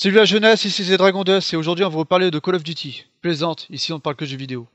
Salut la jeunesse, ici c'est Dragon Dust et aujourd'hui on va vous parler de Call of Duty. Plaisante, ici on ne parle que de jeux vidéo.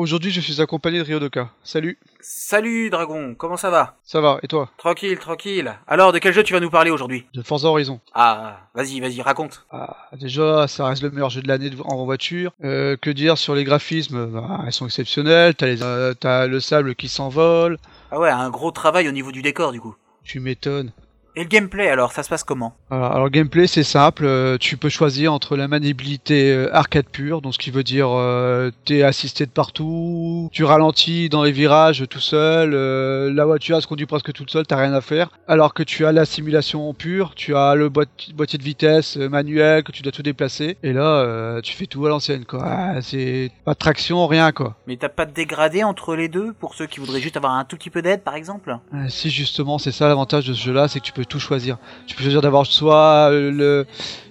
Aujourd'hui je suis accompagné de Ryodoka. Salut. Salut Dragon, comment ça va? Ça va, et toi? Tranquille, tranquille. Alors, de quel jeu tu vas nous parler aujourd'hui? De Forza Horizon. Ah, vas-y, vas-y, raconte. Ah, déjà, ça reste le meilleur jeu de l'année en voiture. Euh, que dire sur les graphismes? Bah, Ils sont exceptionnels. T'as, les, euh, t'as le sable qui s'envole. Ah ouais, un gros travail au niveau du décor du coup. Tu m'étonnes. Et le gameplay alors, ça se passe comment? Alors le gameplay c'est simple, euh, tu peux choisir entre la maniabilité euh, arcade pure, donc ce qui veut dire euh, t'es assisté de partout, tu ralentis dans les virages tout seul, euh, la voiture se conduit presque toute seule, t'as rien à faire, alors que tu as la simulation pure, tu as le boîti- boîtier de vitesse euh, manuel que tu dois tout déplacer, et là euh, tu fais tout à l'ancienne quoi, Ah, c'est pas de traction, rien quoi. Mais t'as pas de dégradé entre les deux pour ceux qui voudraient juste avoir un tout petit peu d'aide par exemple? Euh, Si justement c'est ça l'avantage de ce jeu là, c'est que tu peux tout choisir. Tu peux choisir d'avoir soit euh, le,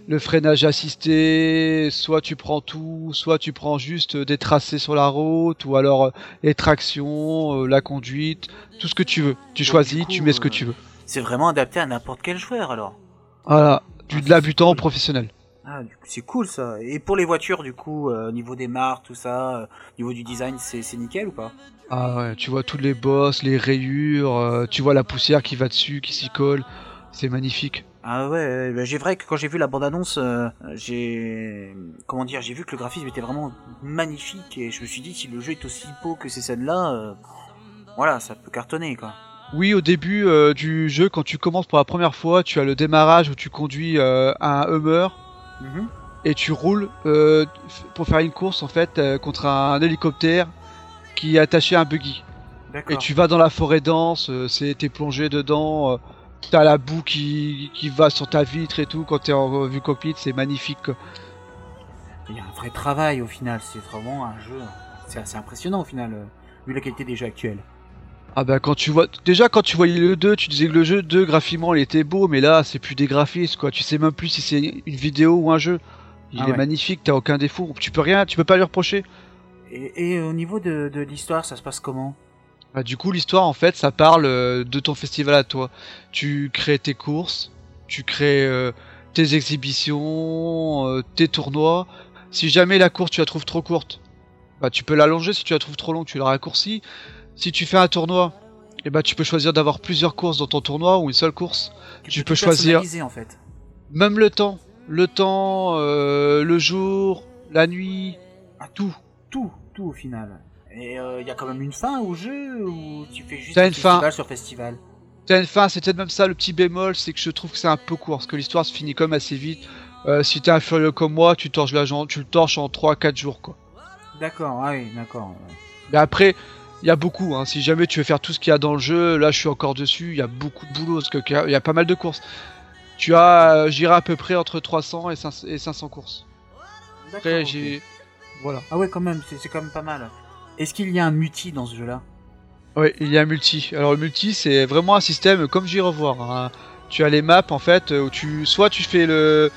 le freinage assisté, soit tu prends tout, soit tu prends juste euh, des tracés sur la route, ou alors euh, les tractions, la conduite, tout ce que tu veux. Tu Donc, choisis, coup, tu mets ce que tu veux. C'est vraiment adapté à n'importe quel joueur alors. Voilà, du cool. professionnel. Ah, du coup, c'est cool ça. Et pour les voitures du coup, euh, au niveau des marques, tout ça, euh, niveau du design, c'est c'est nickel ou pas? Ah ouais, tu vois toutes les bosses, les rayures, euh, tu vois la poussière qui va dessus, qui s'y colle. C'est magnifique. Ah ouais, bah, j'ai vrai que quand j'ai vu la bande-annonce, j'ai comment dire, j'ai vu que le graphisme était vraiment magnifique et je me suis dit si le jeu est aussi beau que ces scènes-là, voilà, ça peut cartonner quoi. Oui, au début du jeu, quand tu commences pour la première fois, tu as le démarrage où tu conduis un Hummer Mhm. et tu roules euh, pour faire une course en fait euh, contre un hélicoptère qui est attaché à un buggy. Et tu vas dans la forêt dense, euh, c'est t'es plongé dedans, t'as la boue qui, qui va sur ta vitre et tout quand t'es en vue cockpit, c'est magnifique. quoi. Il y a un vrai travail au final, c'est vraiment un jeu, c'est assez impressionnant au final, vu la qualité des jeux actuels. Ah bah quand tu vois déjà quand tu voyais le 2, tu disais que le jeu 2 graphiquement il était beau, mais là c'est plus des graphismes quoi. Tu sais même plus si c'est une vidéo ou un jeu. Il Ah est ouais. magnifique, t'as aucun défaut. Tu peux rien, tu peux pas lui reprocher. Et, et au niveau de, de l'histoire, ça se passe comment? Bah, du coup, l'histoire, en fait, ça parle euh, de ton festival à toi. Tu crées tes courses, tu crées euh, tes exhibitions, euh, tes tournois. Si jamais la course, tu la trouves trop courte, bah, tu peux l'allonger. Si tu la trouves trop longue, tu la raccourcis. Si tu fais un tournoi, et bah, tu peux choisir d'avoir plusieurs courses dans ton tournoi ou une seule course. Tu peux tout choisir- en fait. Même le temps. Le temps, euh, le jour, la nuit, Ah, tout, tout, tout au final. Et il y a quand même une fin au jeu ou tu fais juste T'as une festival fin. sur festival? T'as une fin, c'est peut-être même ça le petit bémol, c'est que je trouve que c'est un peu court, parce que l'histoire se finit comme assez vite. Euh, si t'es un furieux comme moi, tu torches la jambe, tu le torches en 3-4 jours quoi. D'accord, ah oui, d'accord. ouais. Mais après, il y a beaucoup, hein. si jamais tu veux faire tout ce qu'il y a dans le jeu, là je suis encore dessus, il y a beaucoup de boulot, parce qu'il y a- il y a pas mal de courses. Tu as, euh, j'irai à peu près entre 300 et 500, et 500 courses. Après j'ai... Voilà. Ah ouais, quand même, c'est quand même pas mal. Est-ce qu'il y a un multi dans ce jeu-là? Ouais, il y a un multi. Alors le multi, c'est vraiment un système comme j'y revoir. hein. Tu as les maps en fait où tu soit tu fais le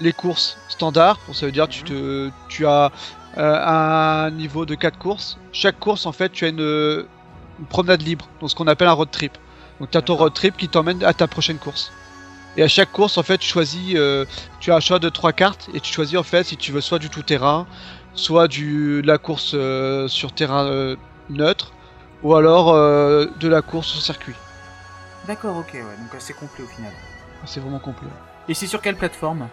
les courses standard, ça veut dire tu te tu as euh, un niveau de 4 courses. Chaque course en fait, tu as une, une promenade libre, donc ce qu'on appelle un road trip. Donc tu as ton road trip qui t'emmène à ta prochaine course. Et à chaque course en fait, tu choisis euh, tu as un choix de trois cartes et tu choisis en fait si tu veux soit du tout terrain, soit du de la course euh, sur terrain euh, neutre ou alors de la course sur circuit. D'accord, ok, ouais, donc assez complet au final. C'est vraiment complet. Et c'est sur quelle plateforme?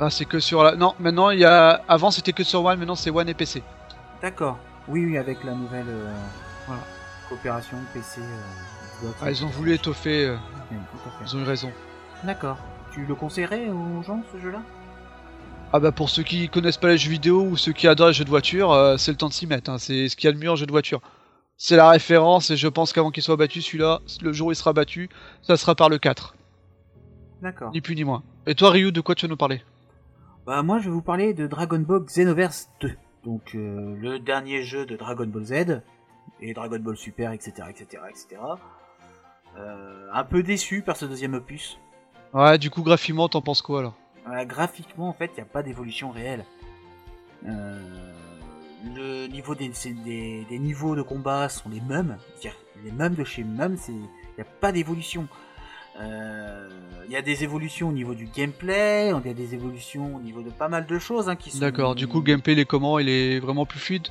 Ah, c'est que sur la. Non, maintenant il y a. Avant c'était que sur One, maintenant c'est One et PC. D'accord. Oui, oui, avec la nouvelle euh, Voilà. coopération PC. euh. Ah, ils ont voulu étoffer, euh, Oui, ils ont eu raison. D'accord. Tu le conseillerais aux gens ce jeu-là? Ah bah pour ceux qui connaissent pas les jeux vidéo ou ceux qui adorent les jeux de voiture, euh, c'est le temps de s'y mettre. hein. C'est ce qu'il y a de mieux en jeu de voiture. C'est la référence et je pense qu'avant qu'il soit battu, celui-là, le jour où il sera battu, ça sera par le 4. D'accord. Ni plus ni moins. Et toi Ryu, de quoi tu vas nous parler? Bah moi je vais vous parler de Dragon Ball Xenoverse 2. Donc euh, le dernier jeu de Dragon Ball Z et Dragon Ball Super, etc. etc., etc. Euh, un peu déçu par ce deuxième opus. Ouais, du coup graphiquement, t'en penses quoi alors? Euh, graphiquement, en fait, il n'y a pas d'évolution réelle. Euh, le niveau des, des, des, niveaux de combat sont les mêmes, les mêmes de chez mêmes, il n'y a pas d'évolution. Euh, il y a des évolutions au niveau du gameplay, il y a des évolutions au niveau de pas mal de choses hein, qui sont. D'accord. Du coup, le gameplay, il est comment? Il est vraiment plus fluide?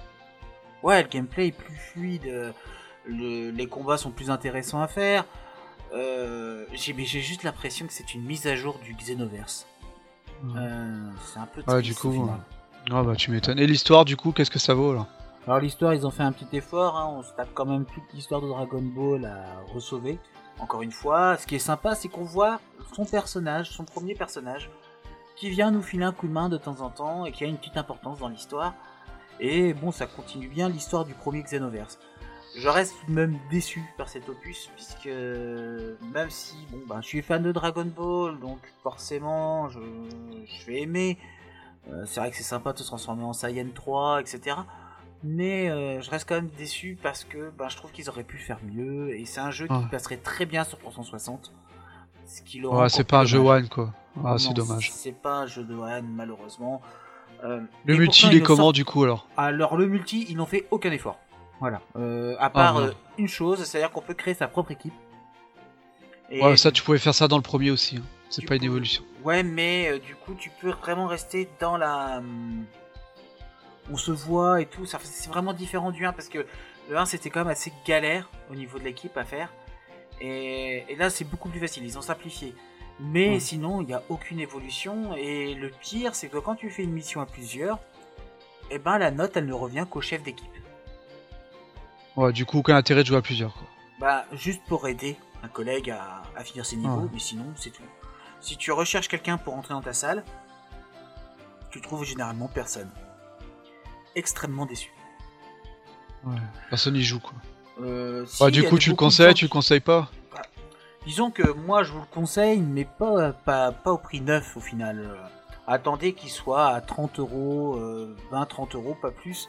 Ouais, le gameplay est plus fluide. les combats sont plus intéressants à faire. Euh, j'ai juste l'impression que c'est une mise à jour du Xenoverse. Euh, c'est un peu triste, ouais, du coup. Ah bah tu m'étonnes. Et l'histoire du coup, qu'est-ce que ça vaut là? Alors l'histoire, ils ont fait un petit effort. Hein. On se tape quand même toute l'histoire de Dragon Ball à ressauver. Encore une fois, ce qui est sympa, c'est qu'on voit son personnage, son premier personnage, qui vient nous filer un coup de main de temps en temps et qui a une petite importance dans l'histoire. Et bon, ça continue bien l'histoire du premier Xenoverse je reste même déçu par cet opus, puisque même si bon, ben, je suis fan de Dragon Ball, donc forcément je, vais aimer. Euh, c'est vrai que c'est sympa de se transformer en Saiyan 3, etc. Mais euh, je reste quand même déçu parce que ben, je trouve qu'ils auraient pu faire mieux, et c'est un jeu qui passerait très bien sur 360. ouais, c'est pas un jeu One quoi. Ah, c'est dommage. C'est pas un jeu de One, malheureusement. Euh, le multi, il est comment du coup alors Alors, le multi, ils n'ont fait aucun effort. Voilà. Euh, à part ah, euh, une chose, c'est-à-dire qu'on peut créer sa propre équipe. ouais, ça, tu pouvais faire ça dans le premier aussi. Hein. C'est pas une évolution. Ouais, mais du coup, tu peux vraiment rester dans la. On se voit et tout. C'est vraiment différent du 1 parce que le 1 c'était quand même assez galère au niveau de l'équipe à faire. Et, là, c'est beaucoup plus facile. Ils ont simplifié. Mais sinon, il n'y a aucune évolution. Et le pire, c'est que quand tu fais une mission à plusieurs, et eh ben la note elle ne revient qu'au chef d'équipe. Ouais, du coup, aucun intérêt de jouer à plusieurs. Quoi. Bah, juste pour aider un collègue à, finir ses niveaux, mais sinon, c'est tout. Si tu recherches quelqu'un pour entrer dans ta salle, tu trouves généralement personne. Extrêmement déçu. Ouais, personne n'y joue quoi. Euh, bah, du coup, tu le conseilles, tu le conseilles pas bah, Disons que moi je vous le conseille, mais pas, pas, pas au prix neuf au final. Euh, attendez qu'il soit à 30 euros, 20-30 euh, euros, pas plus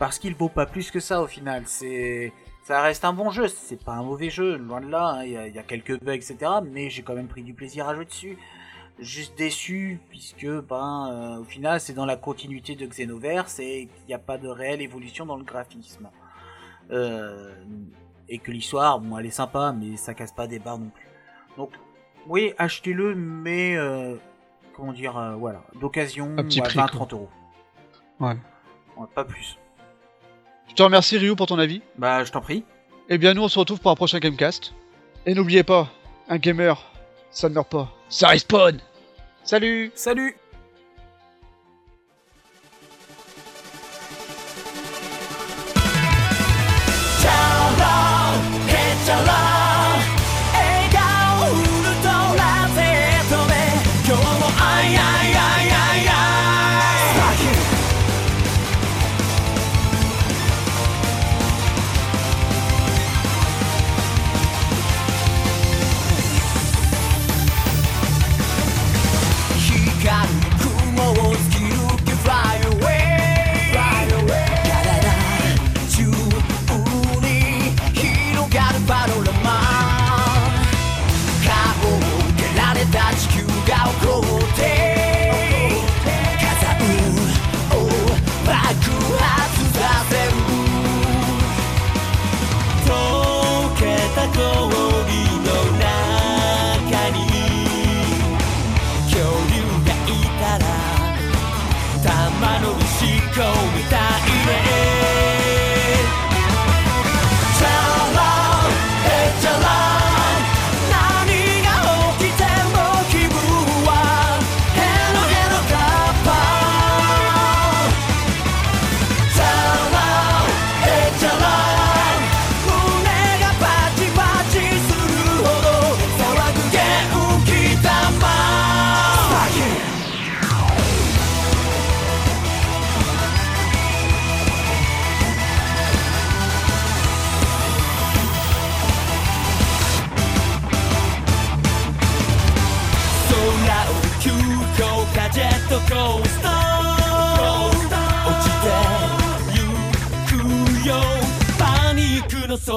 parce qu'il vaut pas plus que ça au final. C'est ça reste un bon jeu, c'est pas un mauvais jeu, loin de là, hein. il y, a quelques bugs, etc. Mais j'ai quand même pris du plaisir à jouer dessus. Juste déçu, puisque ben, euh, au final c'est dans la continuité de Xenoverse et il n'y a pas de réelle évolution dans le graphisme. Euh, et que l'histoire, bon elle est sympa, mais ça casse pas des barres non plus. Donc oui, achetez-le, mais euh, comment dire, voilà, d'occasion à 20-30 euros. Ouais. Pas plus. Je te remercie Ryu pour ton avis. Bah, je t'en prie. Et eh bien, nous on se retrouve pour un prochain Gamecast. Et n'oubliez pas, un gamer, ça ne meurt pas, ça respawn. Salut. Salut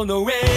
on the way.